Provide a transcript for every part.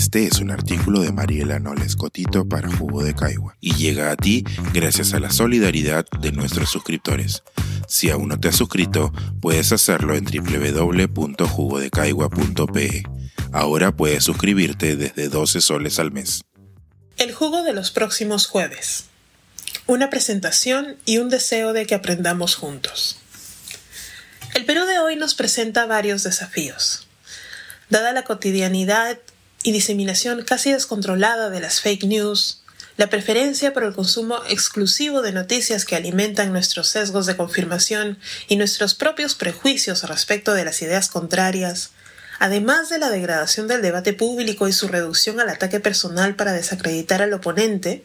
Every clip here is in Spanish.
Este es un artículo de Mariela Noles Cotito para Jugo de Caigua y llega a ti gracias a la solidaridad de nuestros suscriptores. Si aún no te has suscrito, puedes hacerlo en www.jugodecaigua.pe. Ahora puedes suscribirte desde 12 soles al mes. El jugo de los próximos jueves. Una presentación y un deseo de que aprendamos juntos. El Perú de hoy nos presenta varios desafíos. Dada la cotidianidad y diseminación casi descontrolada de las fake news, la preferencia por el consumo exclusivo de noticias que alimentan nuestros sesgos de confirmación y nuestros propios prejuicios respecto de las ideas contrarias, además de la degradación del debate público y su reducción al ataque personal para desacreditar al oponente,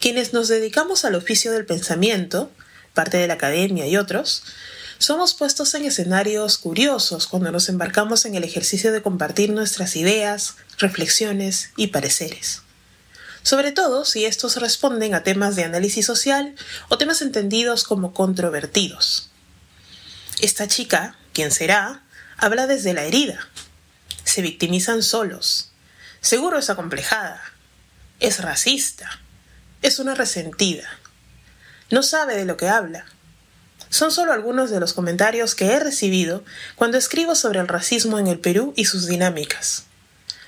quienes nos dedicamos al oficio del pensamiento, parte de la academia y otros, somos puestos en escenarios curiosos cuando nos embarcamos en el ejercicio de compartir nuestras ideas, reflexiones y pareceres. Sobre todo si estos responden a temas de análisis social o temas entendidos como controvertidos. Esta chica, quien será, habla desde la herida. Se victimizan solos. Seguro es acomplejada. Es racista. Es una resentida. No sabe de lo que habla son solo algunos de los comentarios que he recibido cuando escribo sobre el racismo en el Perú y sus dinámicas.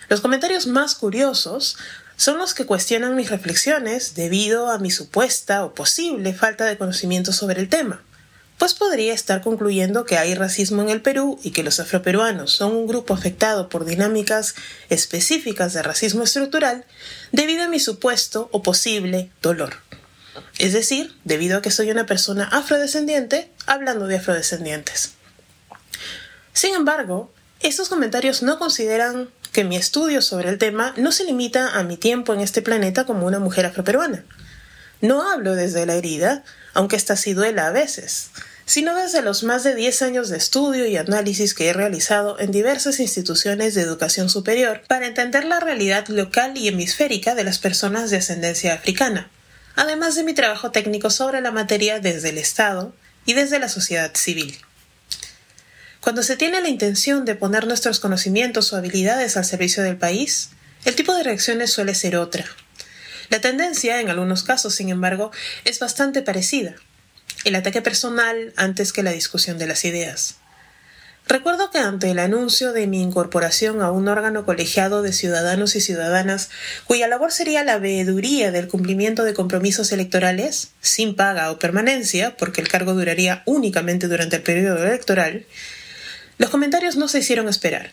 Los comentarios más curiosos son los que cuestionan mis reflexiones debido a mi supuesta o posible falta de conocimiento sobre el tema, pues podría estar concluyendo que hay racismo en el Perú y que los afroperuanos son un grupo afectado por dinámicas específicas de racismo estructural debido a mi supuesto o posible dolor. Es decir, debido a que soy una persona afrodescendiente, hablando de afrodescendientes. Sin embargo, estos comentarios no consideran que mi estudio sobre el tema no se limita a mi tiempo en este planeta como una mujer afroperuana. No hablo desde la herida, aunque esta sí duela a veces, sino desde los más de 10 años de estudio y análisis que he realizado en diversas instituciones de educación superior para entender la realidad local y hemisférica de las personas de ascendencia africana además de mi trabajo técnico sobre la materia desde el Estado y desde la sociedad civil. Cuando se tiene la intención de poner nuestros conocimientos o habilidades al servicio del país, el tipo de reacciones suele ser otra. La tendencia, en algunos casos, sin embargo, es bastante parecida. El ataque personal antes que la discusión de las ideas. Recuerdo que ante el anuncio de mi incorporación a un órgano colegiado de ciudadanos y ciudadanas, cuya labor sería la veeduría del cumplimiento de compromisos electorales, sin paga o permanencia, porque el cargo duraría únicamente durante el periodo electoral, los comentarios no se hicieron esperar.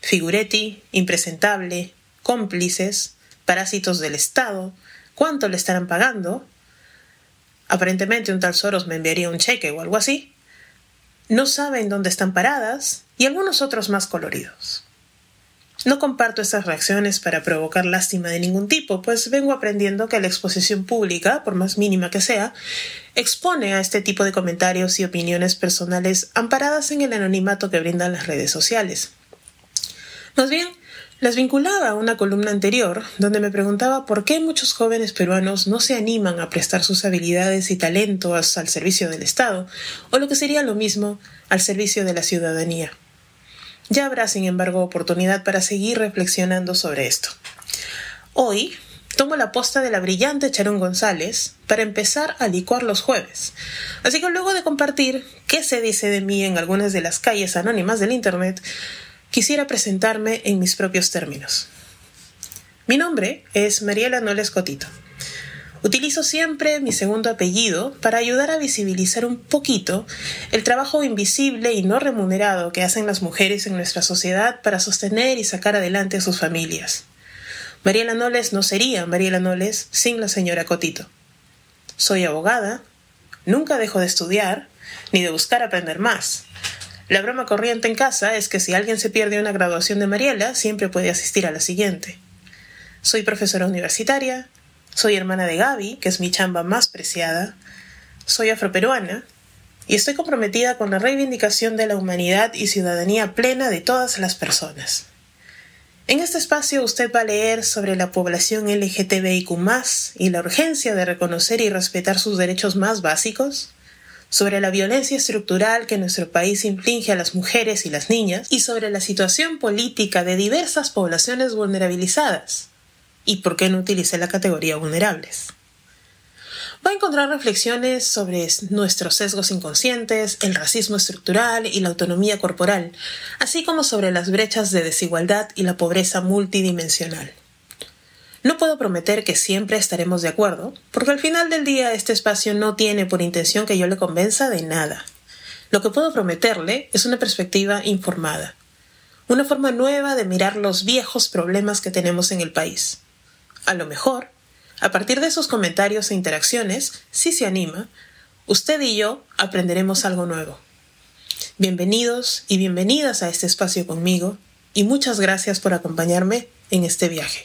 Figuretti, impresentable, cómplices, parásitos del Estado, ¿cuánto le estarán pagando? Aparentemente un tal Soros me enviaría un cheque o algo así no saben dónde están paradas y algunos otros más coloridos. No comparto estas reacciones para provocar lástima de ningún tipo, pues vengo aprendiendo que la exposición pública, por más mínima que sea, expone a este tipo de comentarios y opiniones personales amparadas en el anonimato que brindan las redes sociales. Más bien, las vinculaba a una columna anterior donde me preguntaba por qué muchos jóvenes peruanos no se animan a prestar sus habilidades y talentos al servicio del Estado, o lo que sería lo mismo, al servicio de la ciudadanía. Ya habrá, sin embargo, oportunidad para seguir reflexionando sobre esto. Hoy tomo la posta de la brillante Charón González para empezar a licuar los jueves. Así que luego de compartir qué se dice de mí en algunas de las calles anónimas del Internet, quisiera presentarme en mis propios términos. Mi nombre es Mariela Noles Cotito. Utilizo siempre mi segundo apellido para ayudar a visibilizar un poquito el trabajo invisible y no remunerado que hacen las mujeres en nuestra sociedad para sostener y sacar adelante a sus familias. Mariela Noles no sería Mariela Noles sin la señora Cotito. Soy abogada, nunca dejo de estudiar ni de buscar aprender más. La broma corriente en casa es que si alguien se pierde una graduación de Mariela, siempre puede asistir a la siguiente. Soy profesora universitaria, soy hermana de Gaby, que es mi chamba más preciada, soy afroperuana y estoy comprometida con la reivindicación de la humanidad y ciudadanía plena de todas las personas. En este espacio usted va a leer sobre la población LGTBIQ y la urgencia de reconocer y respetar sus derechos más básicos, sobre la violencia estructural que nuestro país inflige a las mujeres y las niñas y sobre la situación política de diversas poblaciones vulnerabilizadas. ¿Y por qué no utilicé la categoría vulnerables? Va a encontrar reflexiones sobre nuestros sesgos inconscientes, el racismo estructural y la autonomía corporal, así como sobre las brechas de desigualdad y la pobreza multidimensional. No puedo prometer que siempre estaremos de acuerdo, porque al final del día este espacio no tiene por intención que yo le convenza de nada. Lo que puedo prometerle es una perspectiva informada, una forma nueva de mirar los viejos problemas que tenemos en el país. A lo mejor, a partir de esos comentarios e interacciones, si se anima, usted y yo aprenderemos algo nuevo. Bienvenidos y bienvenidas a este espacio conmigo y muchas gracias por acompañarme en este viaje.